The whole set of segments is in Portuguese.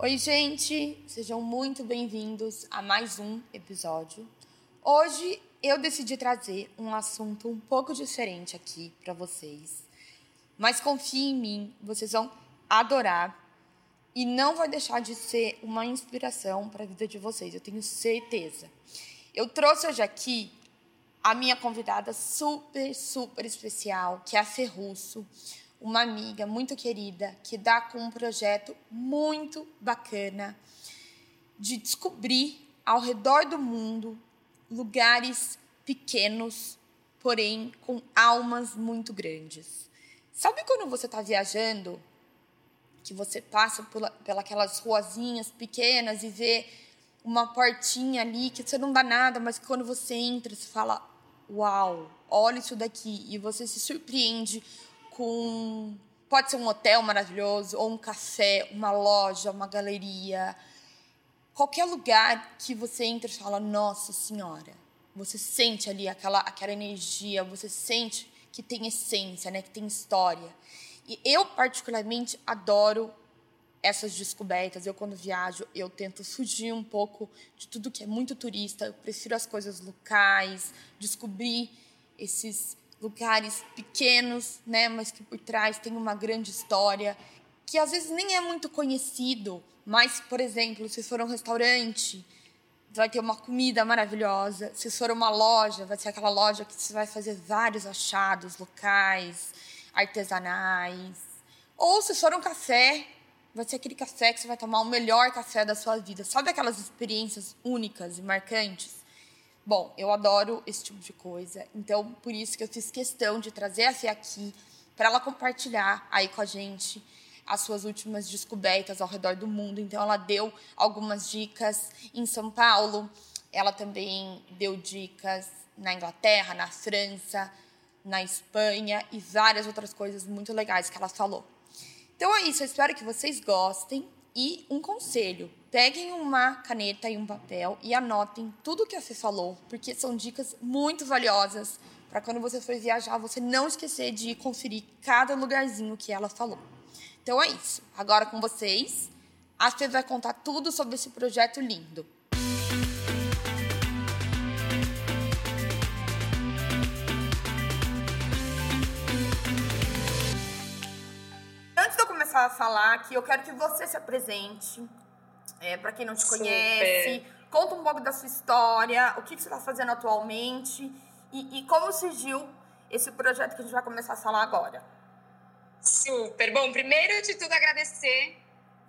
Oi, gente! Sejam muito bem-vindos a mais um episódio. Hoje eu decidi trazer um assunto um pouco diferente aqui para vocês. Mas confie em mim, vocês vão adorar e não vai deixar de ser uma inspiração para a vida de vocês, eu tenho certeza. Eu trouxe hoje aqui a minha convidada super, super especial, que é a Ferrusso uma amiga muito querida que dá com um projeto muito bacana de descobrir ao redor do mundo lugares pequenos, porém com almas muito grandes. Sabe quando você está viajando, que você passa por, pelas ruazinhas pequenas e vê uma portinha ali que você não dá nada, mas quando você entra, você fala: Uau, olha isso daqui, e você se surpreende com. Pode ser um hotel maravilhoso, ou um café, uma loja, uma galeria. Qualquer lugar que você entra e fala, nossa senhora. Você sente ali aquela, aquela energia, você sente que tem essência, né? que tem história. E eu, particularmente, adoro essas descobertas. Eu, quando viajo, eu tento fugir um pouco de tudo que é muito turista. Eu prefiro as coisas locais, descobrir esses lugares pequenos, né, mas que por trás tem uma grande história, que às vezes nem é muito conhecido, mas, por exemplo, se for um restaurante, vai ter uma comida maravilhosa. Se for uma loja, vai ser aquela loja que você vai fazer vários achados locais, artesanais. Ou se for um café, vai ser aquele café que você vai tomar o melhor café da sua vida. Sabe aquelas experiências únicas e marcantes? Bom, eu adoro esse tipo de coisa, então por isso que eu fiz questão de trazer a Fê aqui para ela compartilhar aí com a gente as suas últimas descobertas ao redor do mundo. Então ela deu algumas dicas em São Paulo, ela também deu dicas na Inglaterra, na França, na Espanha e várias outras coisas muito legais que ela falou. Então é isso, eu espero que vocês gostem. E um conselho: peguem uma caneta e um papel e anotem tudo que a Fê falou, porque são dicas muito valiosas para quando você for viajar, você não esquecer de conferir cada lugarzinho que ela falou. Então é isso. Agora com vocês, a Fê vai contar tudo sobre esse projeto lindo. começar a falar aqui, eu quero que você se apresente. É, para quem não te conhece, Super. conta um pouco da sua história, o que, que você está fazendo atualmente e, e como surgiu esse projeto que a gente vai começar a falar agora. Super. Bom, primeiro de tudo agradecer.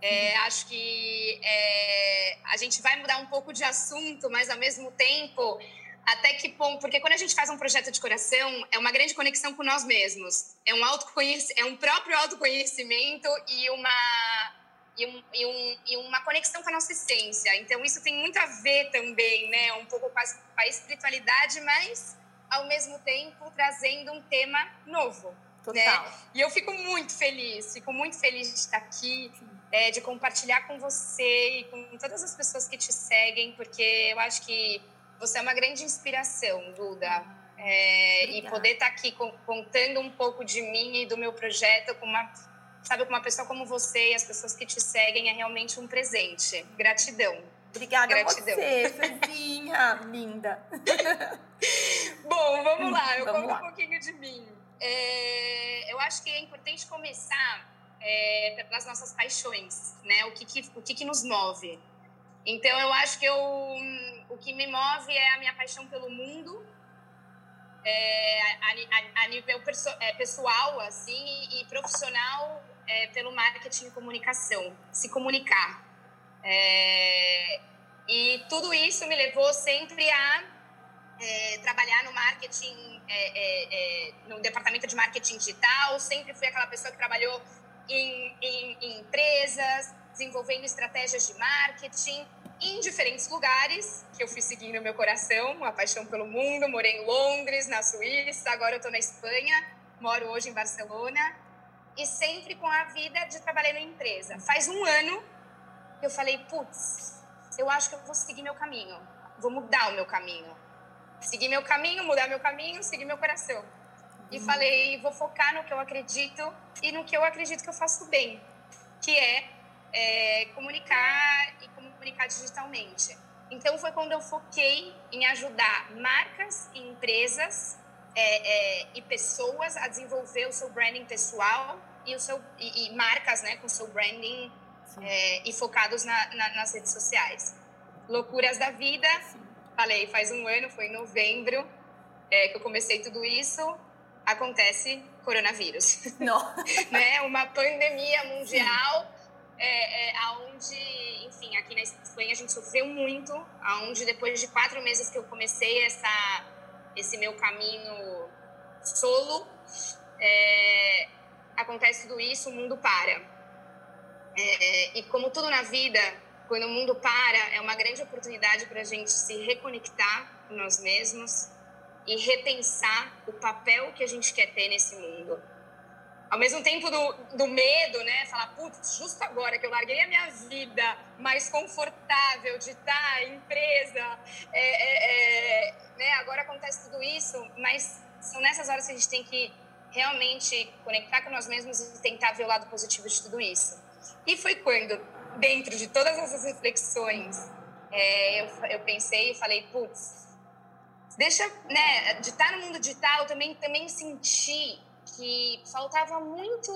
É, uhum. Acho que é, a gente vai mudar um pouco de assunto, mas ao mesmo tempo até que ponto, porque quando a gente faz um projeto de coração, é uma grande conexão com nós mesmos. É um autoconhecimento, é um próprio autoconhecimento e uma e, um, e, um, e, uma conexão com a nossa essência. Então isso tem muito a ver também, né, um pouco com a, com a espiritualidade, mas ao mesmo tempo trazendo um tema novo. Né? Total. Né? E eu fico muito feliz, fico muito feliz de estar aqui. é, de compartilhar com você e com todas as pessoas que te seguem, porque eu acho que você é uma grande inspiração, Duda. É, e poder estar aqui contando um pouco de mim e do meu projeto com uma, sabe, com uma pessoa como você e as pessoas que te seguem é realmente um presente. Gratidão. Obrigada Gratidão. a você, Fezinha, linda. Bom, vamos lá, eu vamos conto lá. um pouquinho de mim. É, eu acho que é importante começar é, pelas nossas paixões, né? O que, que o que, que nos move. Então, eu acho que eu, o que me move é a minha paixão pelo mundo, é, a, a, a, nível perso, é, pessoal assim e profissional é, pelo marketing e comunicação, se comunicar. É, e tudo isso me levou sempre a é, trabalhar no marketing, é, no departamento de marketing digital. Sempre fui aquela pessoa que trabalhou em, em, em empresas, desenvolvendo estratégias de marketing em diferentes lugares que eu fui seguindo meu coração, uma paixão pelo mundo. Morei em Londres, na Suíça, agora eu estou na Espanha, moro hoje em Barcelona e sempre com a vida de trabalhar na empresa. Faz um ano que eu falei, putz, eu acho que eu vou seguir meu caminho, vou mudar o meu caminho. Seguir meu caminho, mudar meu caminho, seguir meu coração. E uhum. falei, vou focar no que eu acredito e no que eu acredito que eu faço bem, que é é, comunicar e comunicar digitalmente. Então foi quando eu foquei em ajudar marcas e empresas é, é, e pessoas a desenvolver o seu branding pessoal e o seu e, e marcas, né, com seu branding é, e focados na, na, nas redes sociais. Loucuras da vida, Sim. falei, faz um ano, foi em novembro é, que eu comecei tudo isso. Acontece coronavírus, Não. né? Uma pandemia mundial. É, é, aonde, enfim, aqui na Espanha a gente sofreu muito, aonde depois de quatro meses que eu comecei essa, esse meu caminho solo, é, acontece tudo isso, o mundo para. É, e como tudo na vida, quando o mundo para, é uma grande oportunidade para a gente se reconectar com nós mesmos e repensar o papel que a gente quer ter nesse mundo ao mesmo tempo do, do medo, né? Falar, putz, justo agora que eu larguei a minha vida mais confortável de estar em empresa, é, é, é, né? agora acontece tudo isso, mas são nessas horas que a gente tem que realmente conectar com nós mesmos e tentar ver o lado positivo de tudo isso. E foi quando, dentro de todas essas reflexões, é, eu, eu pensei e falei, putz, deixa, né, de estar no mundo digital, também, também sentir que faltava muito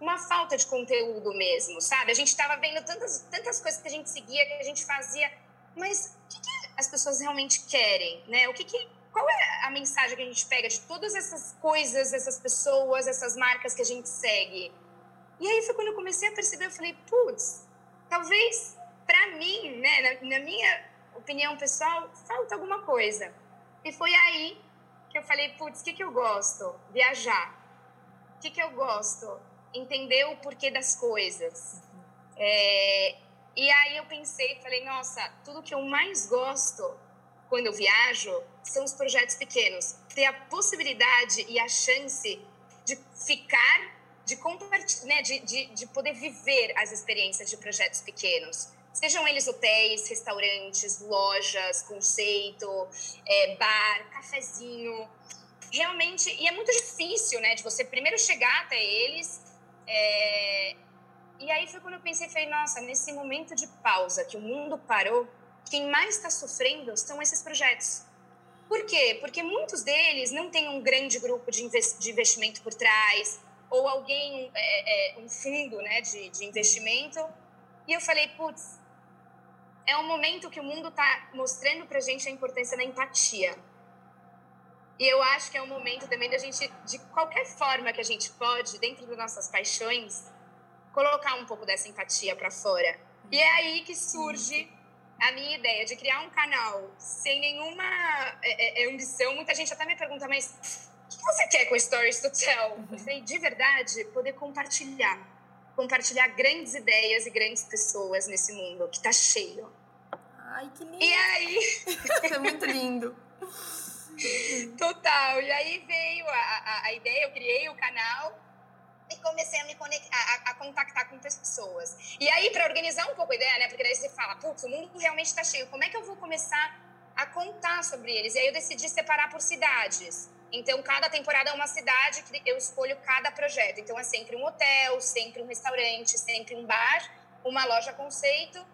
uma falta de conteúdo mesmo, sabe? A gente estava vendo tantas, tantas coisas que a gente seguia, que a gente fazia, mas o que, que as pessoas realmente querem, né? O que, que qual é a mensagem que a gente pega de todas essas coisas, essas pessoas, essas marcas que a gente segue? E aí foi quando eu comecei a perceber, eu falei, putz, talvez para mim, né, na, na minha opinião pessoal, falta alguma coisa. E foi aí que eu falei, putz, o que, que eu gosto? Viajar. O que, que eu gosto? Entender o porquê das coisas. É, e aí eu pensei, falei, nossa, tudo que eu mais gosto quando eu viajo são os projetos pequenos. Ter a possibilidade e a chance de ficar, de compartilhar, né, de, de, de poder viver as experiências de projetos pequenos Sejam eles hotéis, restaurantes, lojas, conceito, é, bar, cafezinho. Realmente, e é muito difícil, né, de você primeiro chegar até eles. É... E aí foi quando eu pensei, falei, nossa, nesse momento de pausa, que o mundo parou, quem mais está sofrendo são esses projetos. Por quê? Porque muitos deles não têm um grande grupo de, investimento por trás, ou alguém, é, é, um fundo né, de, de investimento. E eu falei, putz, é um momento que o mundo está mostrando para a gente a importância da empatia. E eu acho que é um momento também da gente, de qualquer forma que a gente pode, dentro das nossas paixões, colocar um pouco dessa empatia para fora. E é aí que surge a minha ideia de criar um canal sem nenhuma é, é, é ambição. Muita gente até me pergunta, mas o que você quer com Stories to Tell? Eu falei, de verdade, poder compartilhar. Compartilhar grandes ideias e grandes pessoas nesse mundo que está cheio. Ai, que lindo. E aí? é muito lindo. Total. E aí veio a, a, a, ideia, eu criei o canal e comecei a me conectar, a, a contactar com pessoas. E aí, para organizar um pouco a ideia, né? Porque daí você fala, putz, o mundo realmente está cheio. Como é que eu vou começar a contar sobre eles? E aí eu decidi separar por cidades. Então, cada temporada é uma cidade que eu escolho cada projeto. Então, é sempre um hotel, sempre um restaurante, sempre um bar, uma loja conceito.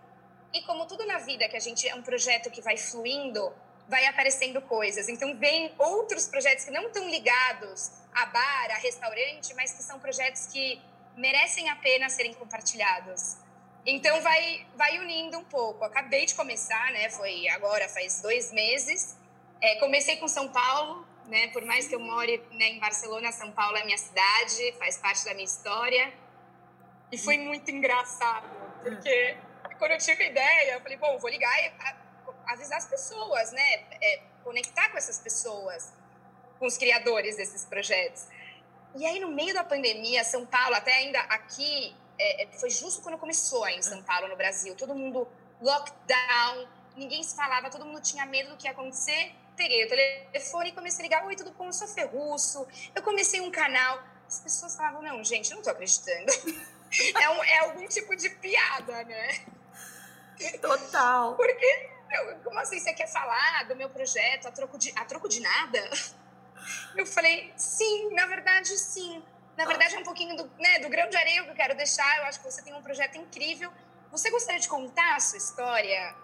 E como tudo na vida, que a gente é um projeto que vai fluindo, vai aparecendo coisas. Então, vem outros projetos que não estão ligados a bar, a restaurante, mas que são projetos que merecem a pena serem compartilhados. Então, vai, vai unindo um pouco. Acabei de começar, né? Foi agora, faz dois meses. É, comecei com São Paulo, né? Por mais que eu more né, em Barcelona, São Paulo é minha cidade, faz parte da minha história. E foi muito engraçado, porque quando eu tive a ideia, eu falei, bom, vou ligar e avisar as pessoas, né? É, conectar com essas pessoas, com os criadores desses projetos. E aí, no meio da pandemia, São Paulo, até ainda aqui, é, é foi justo quando começou em São Paulo, no Brasil, todo mundo lockdown, ninguém se falava, todo mundo tinha medo do que ia acontecer peguei o telefone e comecei a ligar. Oi, tudo bom? Eu sou Ferruço. Eu comecei um canal. As pessoas falavam, não, gente, eu não tô acreditando. é, um, é algum tipo de piada, né? Total. Porque, como assim, você quer falar do meu projeto a troco de, a troco de nada? Eu falei, sim, na verdade, sim. Na verdade, é um pouquinho do, né, do grão de areia que eu quero deixar. Eu acho que você tem um projeto incrível. Você gostaria de contar a sua história?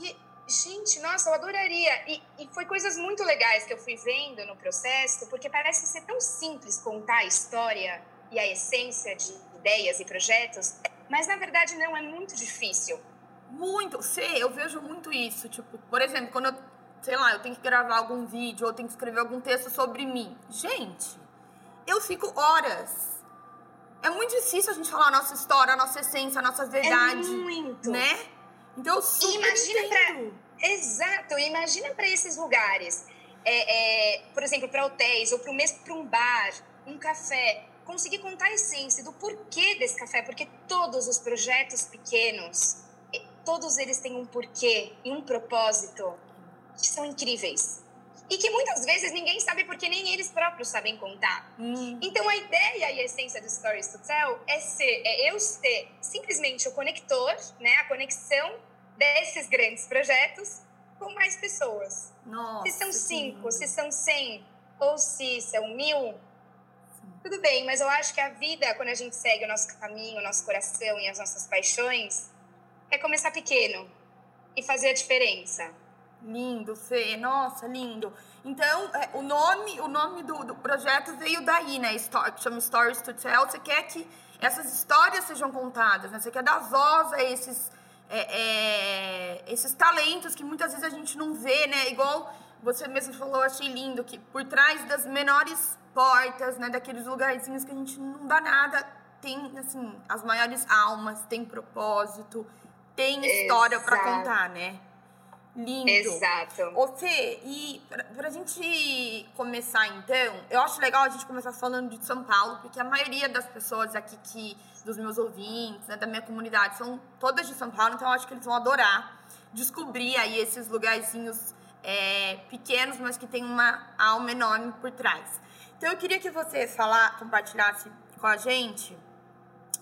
E gente, nossa, eu adoraria. E, e foi coisas muito legais que eu fui vendo no processo, porque parece ser tão simples contar a história e a essência de ideias e projetos, mas na verdade não, é muito difícil. Muito, sei, eu vejo muito isso. Tipo, por exemplo, quando eu, sei lá, eu tenho que gravar algum vídeo ou tenho que escrever algum texto sobre mim. Gente, eu fico horas. É muito difícil a gente falar a nossa história, a nossa essência, a nossa verdade. É muito. Né? Então, super imagina pra, Exato, imagina para esses lugares. É, é, por exemplo, para hotéis ou para mesmo para um bar, um café, conseguir contar a essência do porquê desse café, porque todos os projetos pequenos, todos eles têm um porquê e um propósito que são incríveis. E que muitas vezes ninguém sabe porque nem eles próprios sabem contar. Hum. Então a ideia e a essência do Stories to Tell é ser, é eu ser simplesmente o conector, né, a conexão desses grandes projetos com mais pessoas. Nossa, se são cinco, se são cem ou se são mil, tudo bem, mas eu acho que a vida, quando a gente segue o nosso caminho, o nosso coração e as nossas paixões, é começar pequeno e fazer a diferença. Lindo, Fê. Nossa, lindo. Então, é, o nome, o nome do, do projeto veio daí, né? Story, chama Stories to Tell. Você quer que essas histórias sejam contadas, né? Você quer dar voz a esses, é, é, esses talentos que muitas vezes a gente não vê, né? Igual você mesmo falou, achei lindo, que por trás das menores portas, né? Daqueles lugarzinhos que a gente não dá nada, tem, assim, as maiores almas, tem propósito, tem história para contar, né? Lindo. Exato. Ô, Fê, e pra, pra gente começar então, eu acho legal a gente começar falando de São Paulo, porque a maioria das pessoas aqui que, dos meus ouvintes, né, da minha comunidade, são todas de São Paulo, então eu acho que eles vão adorar descobrir aí esses lugarzinhos é, pequenos, mas que tem uma alma enorme por trás. Então eu queria que você falar, compartilhasse com a gente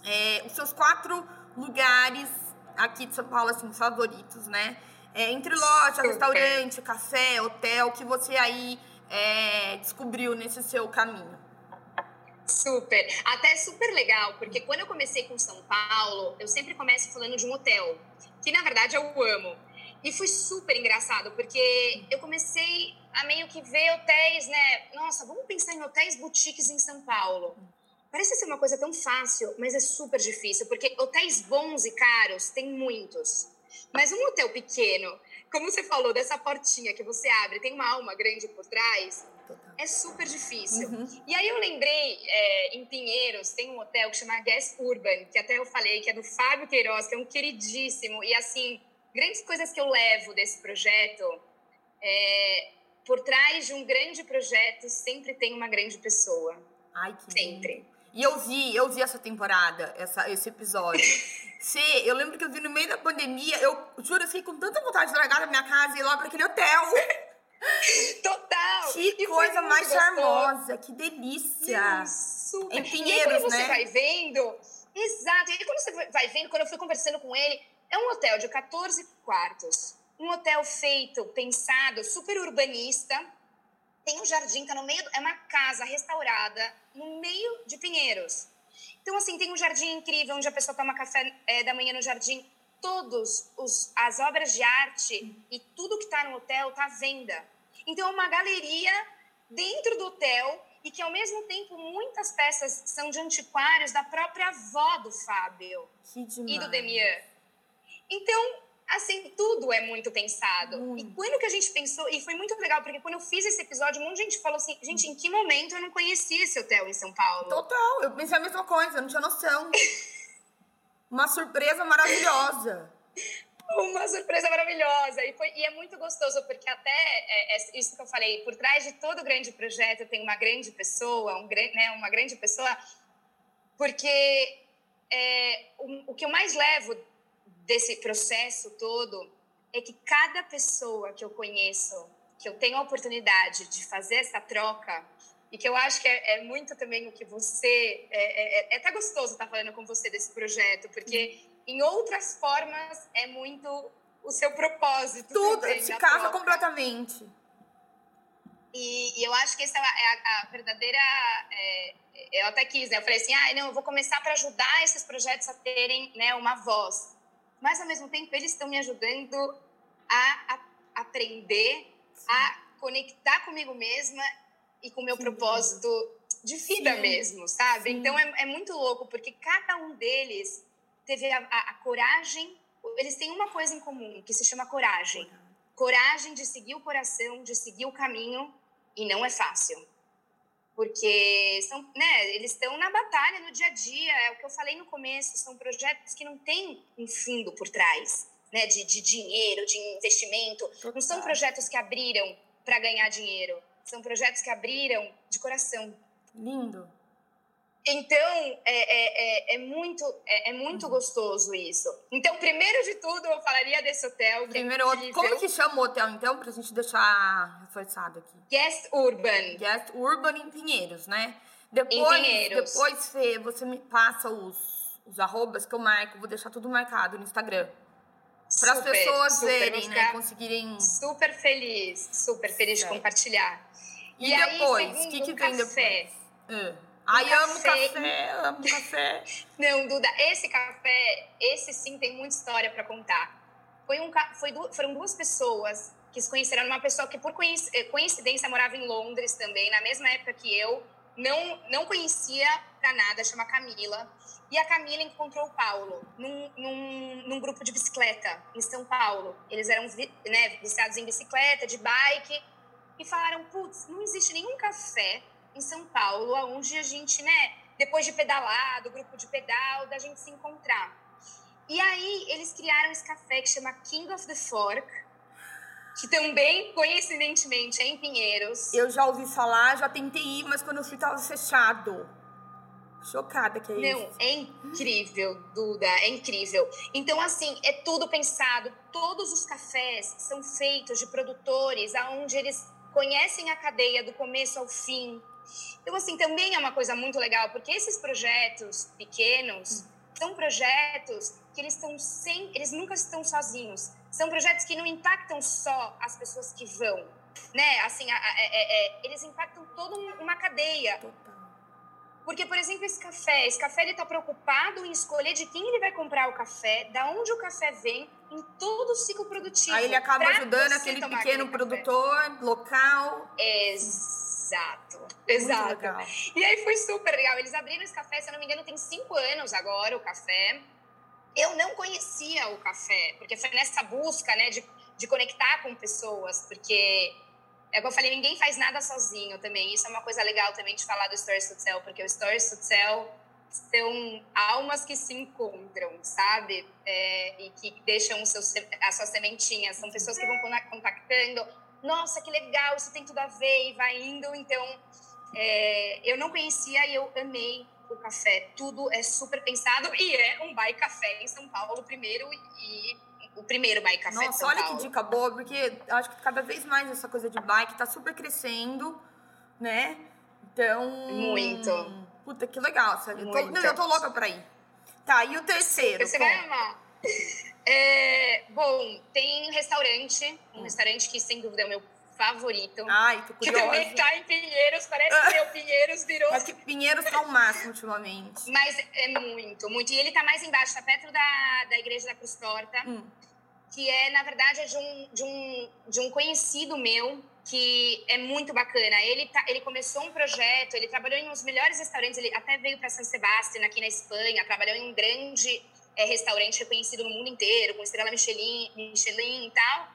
é, os seus quatro lugares aqui de São Paulo, assim, favoritos, né? É, entre loja, super. restaurante, café, hotel, que você aí é, descobriu nesse seu caminho? Super. Até super legal, porque quando eu comecei com São Paulo, eu sempre começo falando de um hotel, que na verdade eu amo. E foi super engraçado, porque eu comecei a meio que ver hotéis, né? Nossa, vamos pensar em hotéis boutiques em São Paulo. Parece ser uma coisa tão fácil, mas é super difícil, porque hotéis bons e caros tem muitos. Mas um hotel pequeno, como você falou, dessa portinha que você abre, tem uma alma grande por trás, é super difícil. Uhum. E aí eu lembrei, é, em Pinheiros, tem um hotel que chama Guest Urban, que até eu falei, que é do Fábio Queiroz, que é um queridíssimo. E assim, grandes coisas que eu levo desse projeto, é, por trás de um grande projeto sempre tem uma grande pessoa. Ai, que Sempre. Lindo. E eu vi, eu vi essa temporada, essa, esse episódio. Fê, eu lembro que eu vi no meio da pandemia, eu juro, eu fiquei com tanta vontade de largar da minha casa e ir lá para aquele hotel. Total! Que e coisa mais gostoso. charmosa, que delícia! Isso. super. Em Pinheiros, e quando você né? vai vendo. Exato. E quando você vai vendo, quando eu fui conversando com ele, é um hotel de 14 quartos. Um hotel feito, pensado, super urbanista. Tem um jardim, tá no meio. É uma casa restaurada no meio de Pinheiros. Então, assim, tem um jardim incrível onde a pessoa toma café é, da manhã no jardim. Todos os, as obras de arte e tudo que está no hotel está à venda. Então, é uma galeria dentro do hotel e que, ao mesmo tempo, muitas peças são de antiquários da própria avó do Fábio e do Demian. Então, assim, tudo é muito pensado. Hum. E quando que a gente pensou, e foi muito legal, porque quando eu fiz esse episódio, um monte de gente falou assim, gente, em que momento eu não conhecia esse hotel em São Paulo? Total, eu pensei a mesma coisa, eu não tinha noção. Uma surpresa maravilhosa. Uma surpresa maravilhosa. E, foi, e é muito gostoso, porque até é, é isso que eu falei, por trás de todo grande projeto tem uma grande pessoa, um, né, uma grande pessoa, porque é, o, o que eu mais levo desse processo todo é que cada pessoa que eu conheço, que eu tenho a oportunidade de fazer essa troca, e que eu acho que é, é muito também o que você. É, é, é até gostoso estar falando com você desse projeto, porque em outras formas é muito o seu propósito. Tudo, se casa completamente. E, e, eu acho que essa é a, é a verdadeira. É, eu até quis, né? Eu falei assim: ah, não, eu vou começar para ajudar esses projetos a terem né, uma voz mas ao mesmo tempo eles estão me ajudando a, a aprender, Sim. a conectar comigo mesma e com o meu Sim. propósito de vida Sim. mesmo, sabe? Então é, é, muito louco, porque cada um deles teve a, a, a, coragem, eles têm uma coisa em comum, que se chama coragem. Coragem de seguir o coração, de seguir o caminho, e não é fácil porque são, né, eles estão na batalha no dia a dia, é o que eu falei no começo, são projetos que não têm um fundo por trás, né, de, de dinheiro, de investimento, não são projetos que abriram para ganhar dinheiro, são projetos que abriram de coração. Lindo. Então, é, é, é, é muito, é, é muito uhum. gostoso isso. Então, primeiro de tudo, eu falaria desse hotel. É primeiro, como que chama o hotel, então, pra gente deixar reforçado aqui? Guest Urban. Guest Urban em Pinheiros, né? Depois, em Pinheiros. Depois, Fê, você me passa os, os arrobas que eu marco, vou deixar tudo marcado no Instagram. Para as pessoas super, verem, né? Conseguirem. Super feliz, super feliz certo. de compartilhar. E, e depois, o que, que vem depois? Uh. Ai, café. amo café, amo café. Não, Duda, esse café, esse sim tem muita história para contar. Foi um, foi, foram duas pessoas que se conheceram. Uma pessoa que, por eh, coincidência, morava em Londres também, na mesma época que eu. Não, não conhecia pra nada, chama Camila. E a Camila encontrou o Paulo num, num, num grupo de bicicleta em São Paulo. Eles eram né, viciados em bicicleta, de bike. E falaram, putz, não existe nenhum café em São Paulo, onde a gente, né, depois de pedalar, do grupo de pedal, da gente se encontrar. E aí eles criaram esse café que chama King of the Fork, que também, coincidentemente, é em Pinheiros. Eu já ouvi falar, já tentei ir, mas quando eu fui tava fechado. Chocada que é Não, isso. é incrível, Duda, é incrível. Então, assim, é tudo pensado. Todos os cafés são feitos de produtores aonde eles conhecem a cadeia do começo ao fim, então, assim, também é uma coisa muito legal, porque esses projetos pequenos são projetos que eles estão sem, eles nunca estão sozinhos. São projetos que não impactam só as pessoas que vão, né? Assim, a, a, a, é, é, eles impactam toda uma cadeia. Porque, por exemplo, esse café, esse café ele está preocupado em escolher de quem ele vai comprar o café, da onde o café vem, em todo o ciclo produtivo. Aí ele acaba ajudando aquele pequeno produtor café. local. Exato. Exato, exato. E aí foi super legal. Eles abriram esse café, se eu não me engano, tem cinco anos agora o café. Eu não conhecia o café, porque foi nessa busca, né, de, de conectar com pessoas, porque é como eu falei, ninguém faz nada sozinho também. Isso é uma coisa legal também de falar do Stories to Tell, porque o Stories to Tell são almas que se encontram, sabe? É, e que deixam seus, as suas sementinhas. São pessoas que vão contactando nossa, que legal, isso tem tudo a ver, e vai indo. Então, é, eu não conhecia e eu amei o café. Tudo é super pensado e é um Bai Café em São Paulo, primeiro e o primeiro Bai Café Nossa, olha Paulo. que dica boa, porque acho que cada vez mais essa coisa de bike tá super crescendo, né? Então. Muito. Puta, que legal, sabe? Eu tô, não, eu tô louca pra ir. Tá, e o terceiro? Você vai amar. É, bom, tem um restaurante, um hum. restaurante que sem dúvida é o meu favorito. Ai, tô curiosa. Que também tá em Pinheiros, parece que meu Pinheiros virou... Mas que Pinheiros tá o máximo ultimamente. Mas é muito, muito. E ele tá mais embaixo, tá perto da, da Igreja da Cruz Torta, hum. que é, na verdade, é de um, de, um, de um conhecido meu, que é muito bacana. Ele, tá, ele começou um projeto, ele trabalhou em uns melhores restaurantes, ele até veio para San Sebastián, aqui na Espanha, trabalhou em um grande é, restaurante reconhecido no mundo inteiro, com estrela Michelin, Michelin e tal.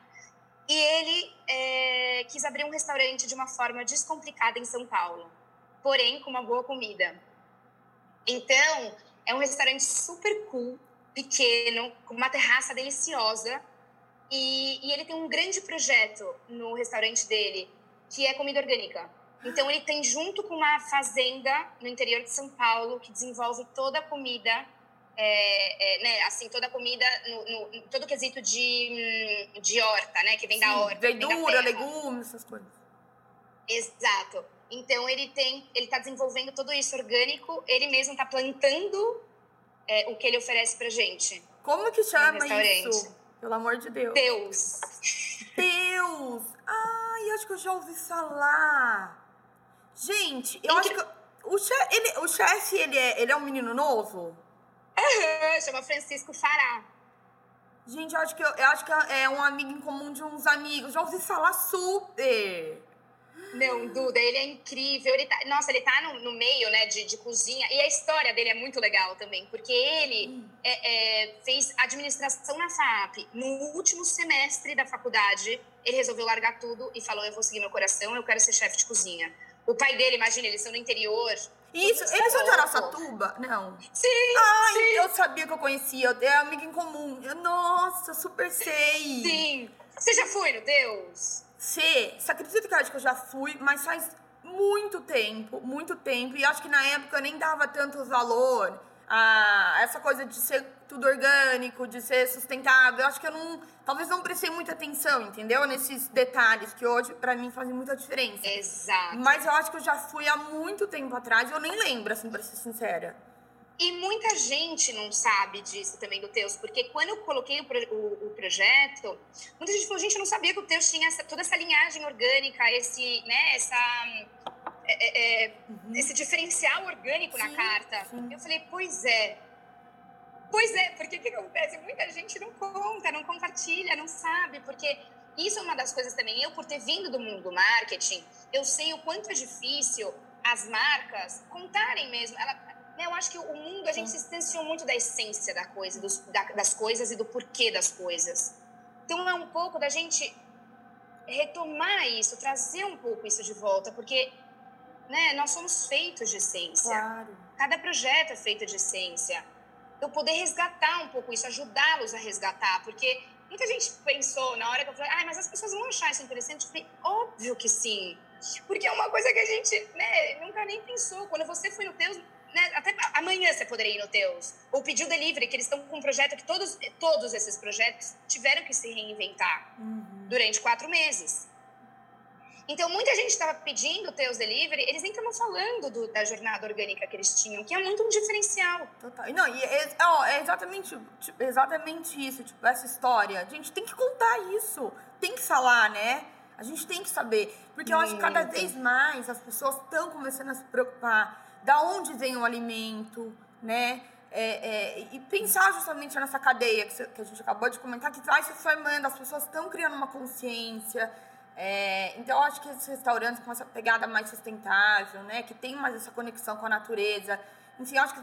E ele é, quis abrir um restaurante de uma forma descomplicada em São Paulo, porém com uma boa comida. Então, é um restaurante super cool, pequeno, com uma terraça deliciosa. E, e ele tem um grande projeto no restaurante dele, que é comida orgânica. Então, ele tem junto com uma fazenda no interior de São Paulo, que desenvolve toda a comida é, é, né, assim, toda a comida, no, no, todo o quesito de, hum, de horta, né, que vem Sim, da horta. Verdura, legumes, essas coisas. Exato. Então, ele tem, ele está desenvolvendo tudo isso orgânico, ele mesmo está plantando é, o que ele oferece pra gente. Como que chama isso? Pelo amor de Deus. Deus. Deus! Ai, acho que eu já ouvi falar. Gente, eu acho que... O chefe, ele, o chefe, ele é, ele é um menino novo? Chama Francisco Fará. Gente, eu acho que, eu, eu, acho que é um amigo em comum de uns amigos. Já ouvi falar super. Não, Duda, ele é incrível. Ele tá, nossa, ele tá no, no meio, né, de, de, cozinha. E a história dele é muito legal também, porque ele hum. é, é, fez administração na FAP. No último semestre da faculdade, ele resolveu largar tudo e falou: Eu vou seguir meu coração, eu quero ser chefe de cozinha. O pai dele, imagina, eles são no interior, isso, eles são de Araçatuba? Não. Sim. Ai, sim. eu sabia que eu conhecia. É amiga em comum. Nossa, super sei. Sim. Você já foi no Deus? Sim. Você acredita que eu acho que eu já fui, mas faz muito tempo, muito tempo. E acho que na época eu nem dava tanto valor a essa coisa de ser tudo orgânico, de ser sustentável. Eu acho que eu não, talvez não prestei muita atenção, entendeu? Nesses detalhes que hoje para mim fazem muita diferença. Exato. Mas eu acho que eu já fui há muito tempo atrás, e eu nem lembro assim para ser sincera. E muita gente não sabe disso também do Teus, porque quando eu coloquei o, o, o, projeto, muita gente falou, gente, eu não sabia que o Teus tinha essa, toda essa linhagem orgânica, esse, né, essa é, é, é, uhum. esse diferencial orgânico sim, na carta. Sim. Eu falei, pois é. Pois é, porque o que acontece? Muita gente não conta, não compartilha, não sabe, porque isso é uma das coisas também. Eu, por ter vindo do mundo do marketing, eu sei o quanto é difícil as marcas contarem mesmo. Ela, né, eu acho que o mundo, a gente se distanciou muito da essência da coisa, dos, da, das coisas e do porquê das coisas. Então é um pouco da gente retomar isso, trazer um pouco isso de volta, porque né? Nós somos feitos de essência. Claro. Cada projeto é feito de essência. Eu poder resgatar um pouco isso, ajudá-los a resgatar, porque muita gente pensou na hora que eu falei, ah, mas as pessoas vão achar isso interessante. Eu falei, óbvio que sim. Porque é uma coisa que a gente né, nunca nem pensou. Quando você foi no Teus, né, até amanhã você poderia ir no Teus. Ou pedir o delivery, que eles estão com um projeto que todos, todos esses projetos tiveram que se reinventar uhum. durante quatro meses. Então, muita gente estava pedindo ter os delivery, eles nem estavam falando do, da jornada orgânica que eles tinham, que é muito um diferencial. Total. Não, e é, ó, é exatamente, tipo, exatamente isso, tipo, essa história. A gente tem que contar isso, tem que falar, né? A gente tem que saber. Porque eu acho que cada vez mais as pessoas estão começando a se preocupar da onde vem o alimento, né? É, é, e pensar justamente nessa cadeia que, que, a gente acabou de comentar, que vai se formando, as pessoas estão criando uma consciência. É, então, eu acho que esses restaurantes com essa pegada mais sustentável, né, que tem mais essa conexão com a natureza, enfim, eu acho que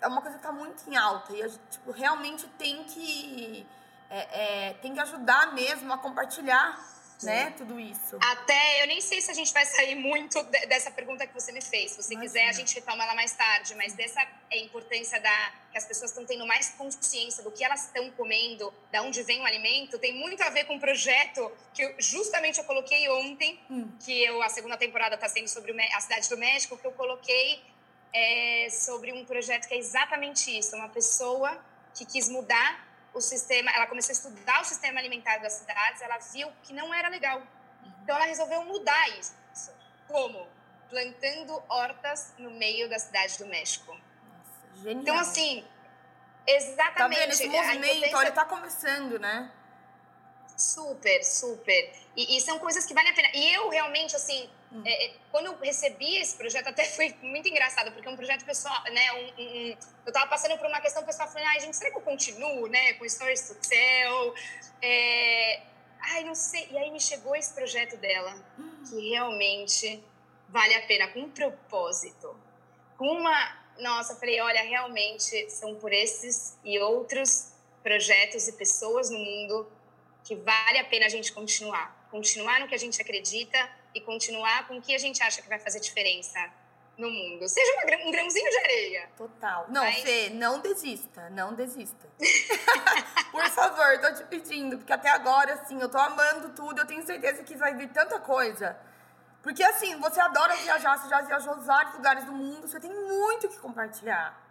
é uma coisa que está muito em alta e a gente tipo, realmente tem que, é, é, tem que ajudar mesmo a compartilhar né? Tudo isso. Até, eu nem sei se a gente vai sair muito dessa pergunta que você me fez. Se você Imagina. quiser, a gente retoma ela mais tarde. Mas dessa é importância da que as pessoas estão tendo mais consciência do que elas estão comendo, da onde vem o alimento, tem muito a ver com um projeto que eu, justamente eu coloquei ontem, hum. que eu, a segunda temporada está sendo sobre a cidade do México, que eu coloquei é, sobre um projeto que é exatamente isso. Uma pessoa que quis mudar o sistema, ela começou a estudar o sistema alimentar das cidades, ela viu que não era legal. Então ela resolveu mudar isso. Como? plantando hortas no meio da cidade do México. Nossa, genial. Então, assim, exatamente. Tá vendo? Esse movimento, impotência... olha, tá começando, né? Super, super. E, e, são coisas que valem a pena. E eu realmente, assim, é, é quando eu recebi esse projeto, até foi muito engraçado, porque é um projeto pessoal, né? Um, um, eu tava passando por uma questão pessoal, falando, ai, gente, será que eu continuo, né? Com Stories to Tell? É... Ai, não sei. E aí me chegou esse projeto dela, que realmente vale a pena, com um propósito. Com uma. Nossa, falei, olha, realmente são por esses e outros projetos e pessoas no mundo que vale a pena a gente continuar. Continuar no que a gente acredita e continuar com o que a gente acha que vai fazer diferença no mundo. Seja uma, um grãozinho de areia. Total. Não, Mas... Fê, não desista, não desista. Por favor, tô te pedindo, porque até agora, assim, eu tô amando tudo, eu tenho certeza que vai vir tanta coisa. Porque, assim, você adora viajar, você já viajou vários lugares do mundo, você tem muito que compartilhar.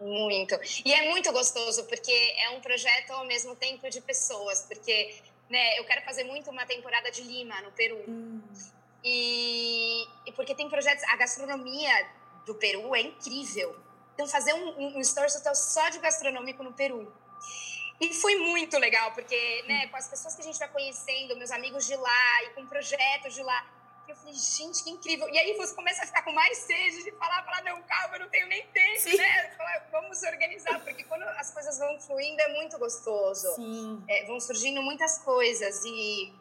Muito. E é muito gostoso, porque é um projeto ao mesmo tempo de pessoas, porque né, eu quero fazer muito uma temporada de Lima, no Peru. Hum. E, e, porque tem projetos. A gastronomia do Peru é incrível. Então, fazer um, um, um story só de gastronômico no Peru. E foi muito legal, porque né, com as pessoas que a gente vai conhecendo, meus amigos de lá, e com projetos de lá, eu falei, gente, que incrível. E aí você começa a ficar com mais sede de falar, falar, não, calma, eu não tenho nem tempo, Sim. né? Falar, vamos organizar, porque quando as coisas vão fluindo é muito gostoso. Sim. É, vão surgindo muitas coisas e...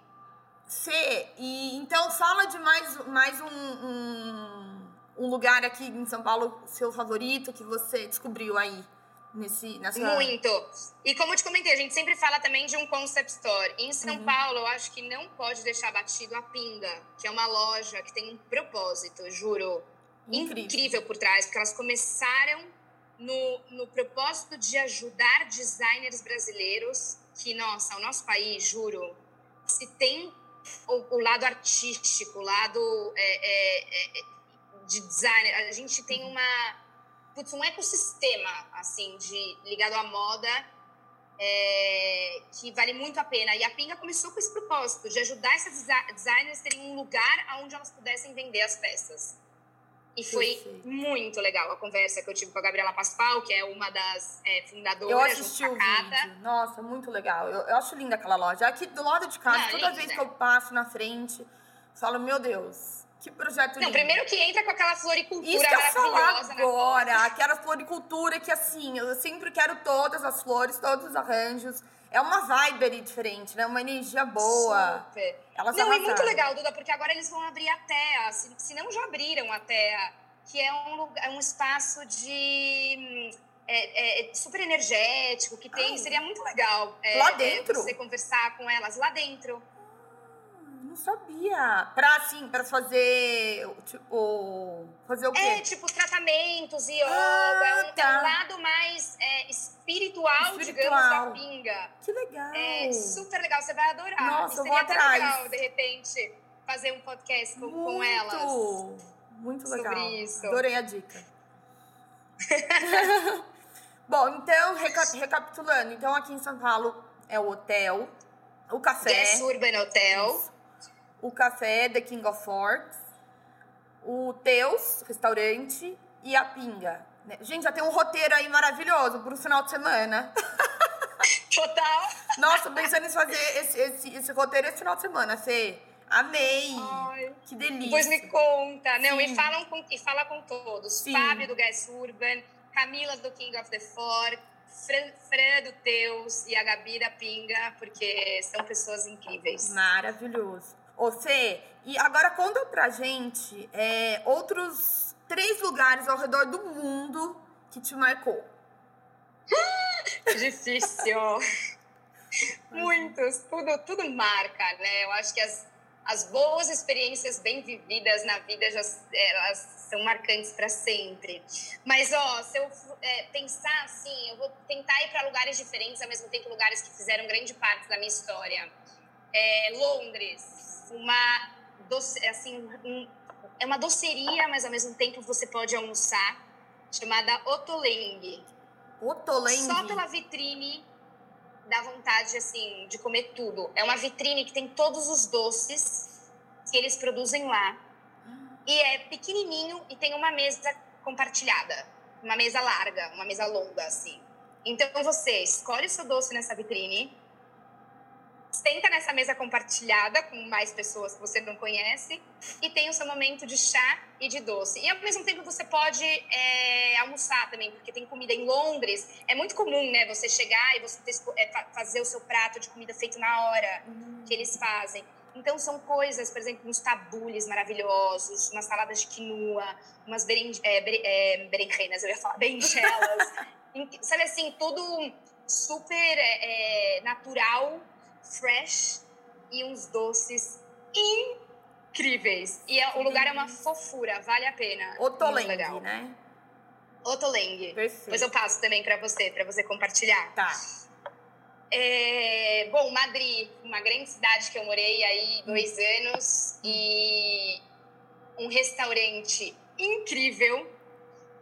Fê, e então fala de mais, mais um, um, um lugar aqui em São Paulo, seu favorito, que você descobriu aí nesse, nessa... Muito. E como eu te comentei, a gente sempre fala também de um concept store. Em São uhum. Paulo, eu acho que não pode deixar batido a Pinga, que é uma loja que tem um propósito, juro, incrível, incrível por trás, porque elas começaram no, no propósito de ajudar designers brasileiros, que, nossa, o nosso país, juro, se tem o, o lado artístico, o lado é, é, é, de design, a gente tem uma putz, um ecossistema assim de ligado à moda é, que vale muito a pena. E a Pinga começou com esse propósito de ajudar essas designers a terem um lugar onde elas pudessem vender as peças. E foi Perfeito. muito legal a conversa que eu tive com a Gabriela Pascoal, que é uma das é, fundadoras eu assisti o vídeo. Nossa, muito legal. Eu, eu, acho linda aquela loja. Aqui do lado de casa, Não, toda linda. vez que eu passo na frente, falo, meu Deus, que projeto Não, primeiro que entra com aquela floricultura Isso que eu falar agora, aquela floricultura que assim, eu sempre quero todas as flores, todos os arranjos. É uma vibe ali diferente, né? Uma energia boa. Super. Elas não, é muito legal, Duda, porque agora eles vão abrir a terra, se, se não já abriram a terra, que é um, lugar, é um espaço de... É, é, super energético, que tem, Ai. seria muito legal. É, lá é, dentro? você conversar com elas lá dentro não sabia. Pra, assim, pra fazer, tipo, fazer o quê? É, tipo, tratamentos, yoga. Ah, é um, tá. um lado mais é, espiritual, espiritual, digamos, da pinga. Que legal. É super legal, você vai adorar. Nossa, e seria vou atrás. legal, de repente, fazer um podcast com, muito, com elas. Muito legal. Sobre isso. Adorei a dica. Bom, então, reca recapitulando. Então, aqui em São Paulo é o hotel, o café. Guest Urban Hotel. Isso o café The King of Forks, o Teus, restaurante, e a Pinga. Gente, já tem um roteiro aí maravilhoso para o final de semana. Total! Nossa, pensando em fazer esse, esse, esse roteiro esse final de semana, Fê. Amei! Ai, que delícia! Depois me conta. Não, e, falam com, e fala com todos. Sim. Fábio do Gas Urban, Camila do King of the Fork, Fran, Fran do Teus e a Gabi da Pinga, porque são pessoas incríveis. Maravilhoso. Você, e agora conta pra gente é, outros três lugares ao redor do mundo que te marcou. Difícil. Muitos, tudo, tudo marca, né? Eu acho que as, as boas experiências bem vividas na vida já elas são marcantes para sempre. Mas ó, se eu é, pensar assim, eu vou tentar ir para lugares diferentes, ao mesmo tempo lugares que fizeram grande parte da minha história. É, Londres, uma doce, assim, um, é uma doceria, mas ao mesmo tempo você pode almoçar, chamada Otoleng. Otoleng? Só pela vitrine dá vontade, assim, de comer tudo. É uma vitrine que tem todos os doces que eles produzem lá. e é pequenininho e tem uma mesa compartilhada, uma mesa larga, uma mesa longa assim. Então você escolhe o seu doce nessa vitrine, senta nessa mesa compartilhada com mais pessoas que você não conhece e tem o seu momento de chá e de doce. E ao mesmo tempo você pode é, almoçar também, porque tem comida em Londres. É muito comum, né? Você chegar e você ter, é, fazer o seu prato de comida feito na hora que eles fazem. Então são coisas, por exemplo, uns tabules maravilhosos, umas saladas de quinoa, umas beren, é, é, berenjenas, eu ia falar berinjelas. Sabe assim, tudo super é, natural fresh e uns doces incríveis. E é, o lugar é uma fofura, vale a pena. Otoleng, né? Otoleng. Perfeito. Depois eu passo também para você, para você compartilhar. Tá. É, bom, Madrid, uma grande cidade que eu morei aí dois anos e um restaurante incrível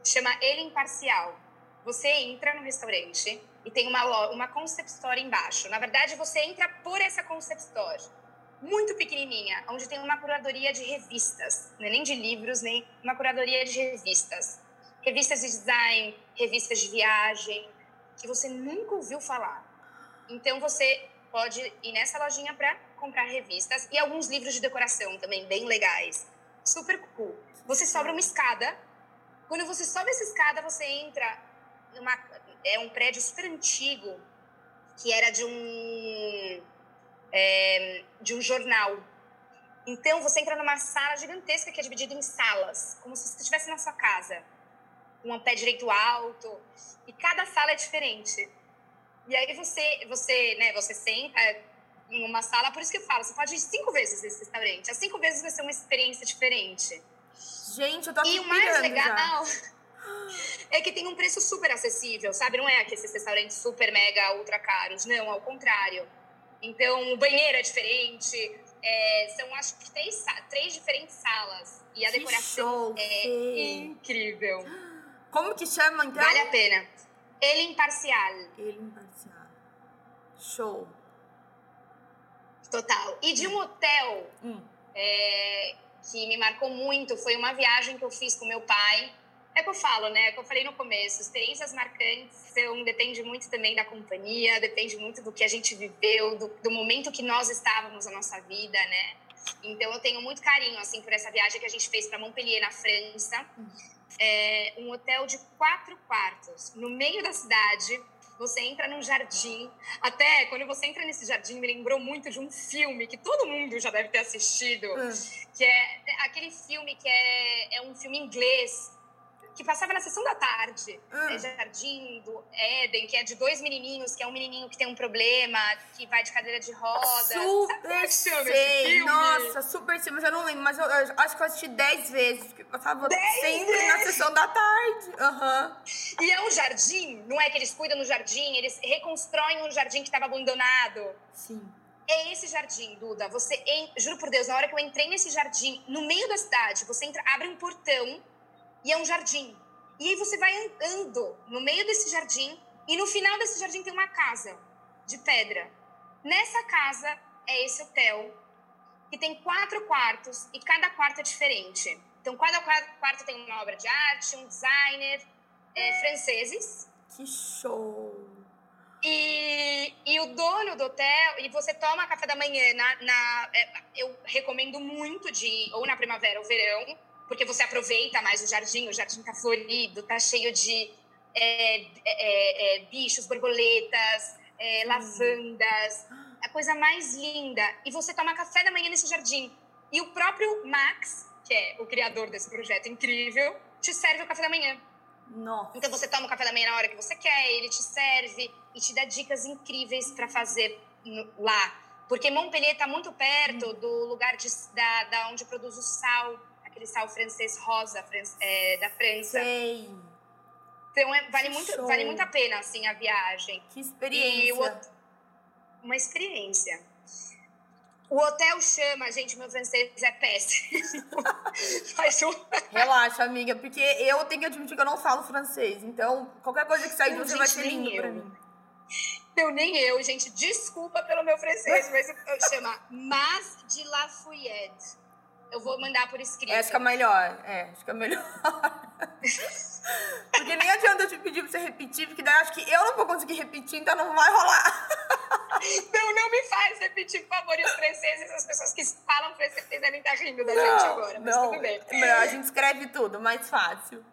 chama Ele Imparcial. Você entra no restaurante e tem uma, uma concept store embaixo. Na verdade, você entra por essa concept store, muito pequenininha, onde tem uma curadoria de revistas, não é nem de livros, nem uma curadoria de revistas. Revistas de design, revistas de viagem, que você nunca ouviu falar. Então, você pode ir nessa lojinha para comprar revistas e alguns livros de decoração também, bem legais. Super cool. Você sobe uma escada. Quando você sobe essa escada, você entra numa, é um prédio super antigo que era de um é, de um jornal. Então você entra numa sala gigantesca que é dividida em salas, como se você estivesse na sua casa, com um pé direito alto, e cada sala é diferente. E aí você você né você senta em uma sala, por isso que eu falo, você pode ir cinco vezes nesse restaurante. As cinco vezes vai ser uma experiência diferente. Gente, eu tô E o mais legal já é que tem um preço super acessível, sabe? Não é aqueles restaurantes super, mega, ultra caros. Não, ao contrário. Então, o banheiro é diferente. É, são, acho que, três, três diferentes salas. E a que decoração show, é sei. incrível. Como que chama, então? Vale a pena. Ele Imparcial. Ele Imparcial. Show. Total. E de um hotel Hum. é, que me marcou muito foi uma viagem que eu fiz com meu pai é que eu falo, né? É que eu falei no começo, experiências marcantes são, depende muito também da companhia, depende muito do que a gente viveu, do, do momento que nós estávamos na nossa vida, né? Então eu tenho muito carinho assim por essa viagem que a gente fez para Montpellier na França, é um hotel de quatro quartos no meio da cidade. Você entra num jardim. Até quando você entra nesse jardim, me lembrou muito de um filme que todo mundo já deve ter assistido, Hum. que é aquele filme que é, é um filme inglês que passava na sessão da tarde. Hum. É Jardim do Éden, que é de dois menininhos, que é um menininho que tem um problema, que vai de cadeira de roda. Sabe como é Super que esse sei. filme? Nossa, super sei, mas eu não lembro. Mas eu, eu acho que eu assisti 10 vezes. Porque passava Dez sempre na sessão da tarde. Aham. E é um jardim, não é que eles cuidam do jardim, eles reconstroem um jardim que estava abandonado. Sim. É esse jardim, Duda. Você, en- juro por Deus, na hora que eu entrei nesse jardim, no meio da cidade, você entra, abre um portão e é um jardim. E aí você vai andando no meio desse jardim e no final desse jardim tem uma casa de pedra. Nessa casa é esse hotel que tem quatro quartos e cada quarto é diferente. Então, cada qua- quarto tem uma obra de arte, um designer, é, franceses. Que show. E, e o dono do hotel, e você toma café da manhã na. na- é, eu recomendo muito de ou na primavera ou verão, porque você aproveita mais o jardim, o jardim tá florido, tá cheio de é, é, é, bichos, borboletas, é, lavandas, a coisa mais linda. E você toma café da manhã nesse jardim. E o próprio Max, que é o criador desse projeto incrível, te serve o café da manhã. Nossa. Então você toma o café da manhã na hora que você quer, ele te serve e te dá dicas incríveis para fazer lá. Porque Montpellier está muito perto do lugar de, da, da onde produz o sal, aquele sal francês rosa é, da França. Sei. Então é- vale, Que muito, show. vale muito a pena assim, a viagem. Que experiência. uma experiência. O hotel chama, gente, meu francês é péssimo. Um... Relaxa, amiga, porque eu tenho que admitir que eu não falo francês. Então, qualquer coisa que sair de você vai ser lindo nem pra eu. mim. Não, nem eu, gente. Desculpa pelo meu francês, mas eu- chama Mas de Lafayette. Eu vou mandar por escrito. É melhor. É, é melhor. porque nem adianta eu te pedir pra você repetir, porque daí acho que eu não vou conseguir repetir, então não vai rolar. Não, não me faz repetir, por favor. E os franceses, as pessoas que falam francês devem estar rindo da não, gente agora, mas não. tudo bem. Não, a gente escreve tudo, mais fácil.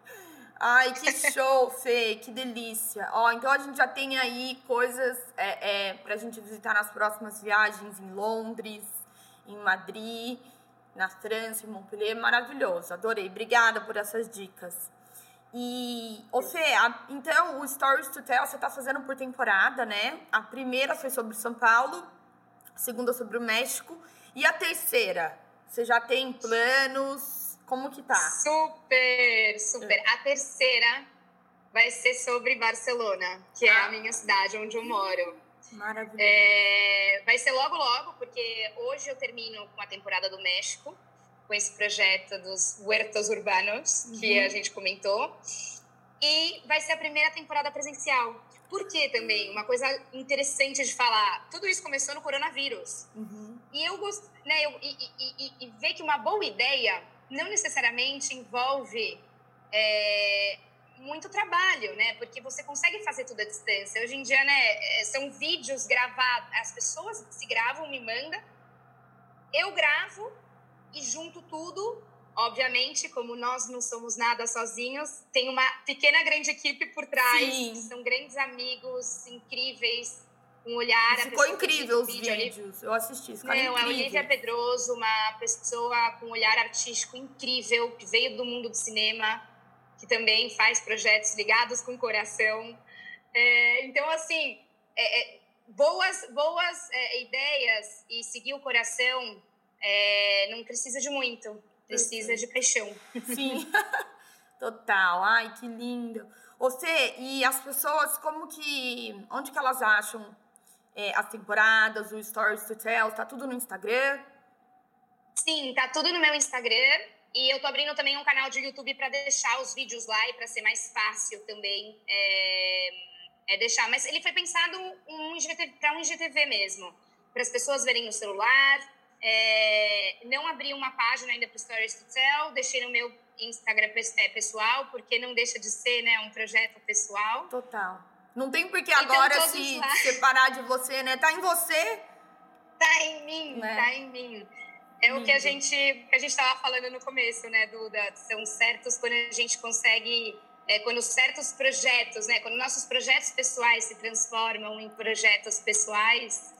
Ai, que show, Fê, que delícia. Ó, então a gente já tem aí coisas é, é, pra gente visitar nas próximas viagens em Londres, em Madrid, na França, em Montpellier. Maravilhoso, adorei. Obrigada por essas dicas. E, ô Fê, a, então o Stories to Tell você tá fazendo por temporada, né? A primeira foi sobre São Paulo, a segunda sobre o México. E a terceira? Você já tem planos? Como que tá? Super, super. A terceira vai ser sobre Barcelona, que é a ah. minha cidade onde eu moro. Maravilhoso. É, vai ser logo, logo, porque hoje eu termino com a temporada do México, com esse projeto dos Huertos Urbanos, uhum. que a gente comentou. E vai ser a primeira temporada presencial. Por quê também? Uma coisa interessante de falar. Tudo isso começou no coronavírus. Uhum. E eu gosto, né? Eu, e, e, e, e ver que uma boa ideia não necessariamente envolve é, muito trabalho, né? Porque você consegue fazer tudo à distância. Hoje em dia, né, é, são vídeos gravados, as pessoas se gravam, me mandam, eu gravo e junto tudo. Obviamente, como nós não somos nada sozinhos, tem uma pequena grande equipe por trás, Sim. são grandes amigos incríveis um olhar. Ficou incrível os vídeo vídeos. Eu assisti. Não, incrível. a Olivia Pedroso, uma pessoa com um olhar artístico incrível, que veio do mundo do cinema, que também faz projetos ligados com o coração. É, então, assim, é, é, boas, boas é, ideias e seguir o coração é, não precisa de muito, precisa de paixão. Sim, total. Ai, que lindo. Você, e as pessoas, como que. Onde que elas acham é, as temporadas, o Stories to Tell, tá tudo no Instagram? Sim, tá tudo no meu Instagram. E eu tô abrindo também um canal de YouTube para deixar os vídeos lá e para ser mais fácil também é, é deixar. Mas ele foi pensado um para um IGTV mesmo, para as pessoas verem no celular. É, não abri uma página ainda para Stories to Tell, deixei no meu Instagram é, pessoal, porque não deixa de ser né, um projeto pessoal. Total. Não tem por que então, agora se lá... separar de você, né? Tá em você. Tá em mim, né? tá em mim. É o que a gente que a gente estava falando no começo, né, Duda? São certos quando a gente consegue, é, quando certos projetos, né, quando nossos projetos pessoais se transformam em projetos pessoais,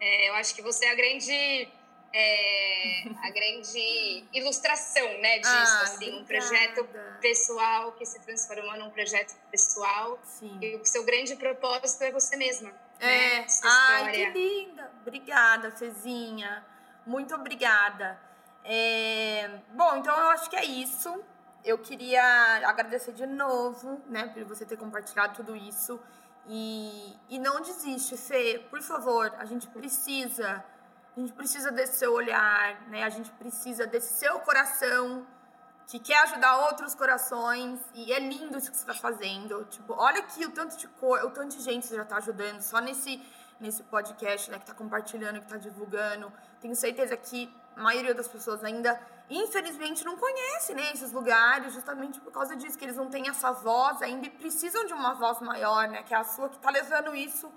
é, eu acho que você é a grande é, a grande ilustração né, disso, ah, assim, um projeto pessoal que se transformou num projeto pessoal. Sim. E o seu grande propósito é você mesma. É, né? ai, que linda! Obrigada, Fezinha. Muito obrigada. É... Bom, então eu acho que é isso. Eu queria agradecer de novo, né, por você ter compartilhado tudo isso. E, e não desiste, Fê, por favor, a gente precisa a gente precisa desse seu olhar, né? A gente precisa desse seu coração que quer ajudar outros corações e é lindo isso que você está fazendo. Tipo, olha aqui o tanto de cor, o tanto de gente que você já está ajudando só nesse nesse podcast, né? Que está compartilhando, que está divulgando. Tenho certeza que a maioria das pessoas ainda, infelizmente, não conhece, né? Esses lugares, justamente por causa disso que eles não têm essa voz ainda e precisam de uma voz maior, né? Que é a sua que está levando isso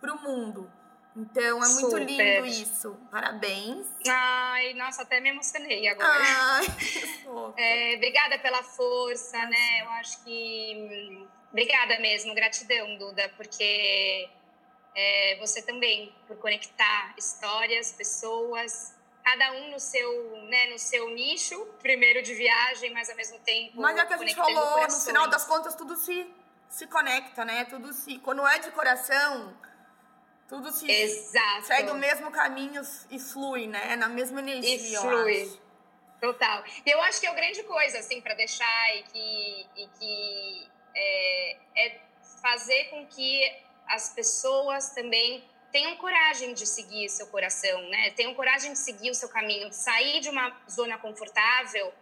para o mundo. Então é muito Super. lindo isso. Parabéns. Ai, nossa, até me emocionei agora. Ai, é, obrigada pela força, né? Eu acho que. Obrigada mesmo, gratidão, Duda, porque é, você também, por conectar histórias, pessoas, cada um no seu, né, no seu nicho, primeiro de viagem, mas ao mesmo tempo. Mas é que a gente falou, no final das contas, tudo se, se conecta, né? Tudo se. Quando é de coração tudo se Exato. segue o mesmo caminho e flui, né? Na mesma energia. E flui. Total. E eu acho que é a grande coisa, assim, para deixar e que, e que é, é fazer com que as pessoas também tenham coragem de seguir seu coração, né? Tenham coragem de seguir o seu caminho, de sair de uma zona confortável,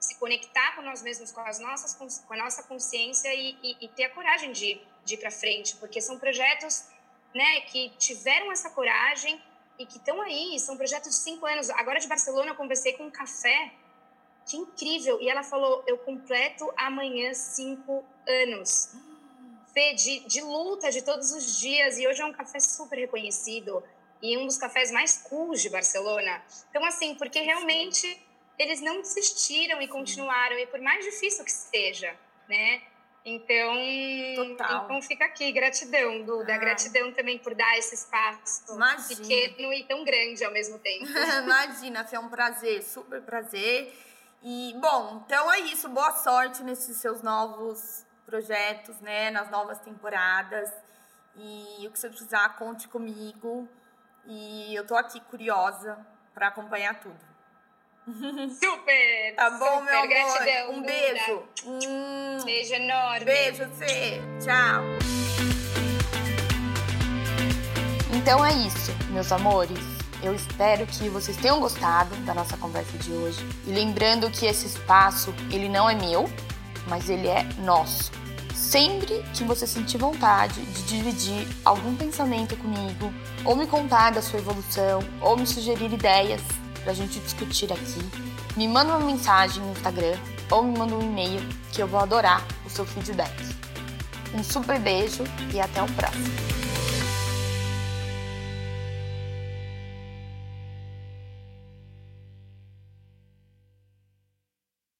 se conectar com nós mesmos, com, as nossas, com a nossa consciência e, e, e ter a coragem de, de ir para frente, porque são projetos né, que tiveram essa coragem e que estão aí, são projetos de cinco anos. Agora de Barcelona eu conversei com um café, que incrível, e ela falou, eu completo amanhã cinco anos. De, de luta de todos os dias, e hoje é um café super reconhecido, e um dos cafés mais cool de Barcelona. Então, assim, porque realmente eles não desistiram e continuaram, e por mais difícil que seja, né? Então, Total. então fica aqui, gratidão, Duda. Ah. Gratidão também por dar esse espaço Imagina. pequeno e tão grande ao mesmo tempo. Imagina, foi um prazer, super prazer. E, bom, então é isso. Boa sorte nesses seus novos projetos, né? Nas novas temporadas. E o que você precisar, conte comigo. E eu tô aqui curiosa para acompanhar tudo. Super! Tá bom, super, meu amor? Gratidão, um beijo. Hum, beijo enorme. Beijo, você. Tchau. Então é isso, meus amores. Eu espero que vocês tenham gostado da nossa conversa de hoje. E lembrando que esse espaço, ele não é meu, mas ele é nosso. Sempre que você sentir vontade de dividir algum pensamento comigo, ou me contar da sua evolução, ou me sugerir ideias, pra gente discutir aqui, me manda uma mensagem no Instagram ou me manda um e-mail que eu vou adorar o seu feedback. Um super beijo e até o próximo.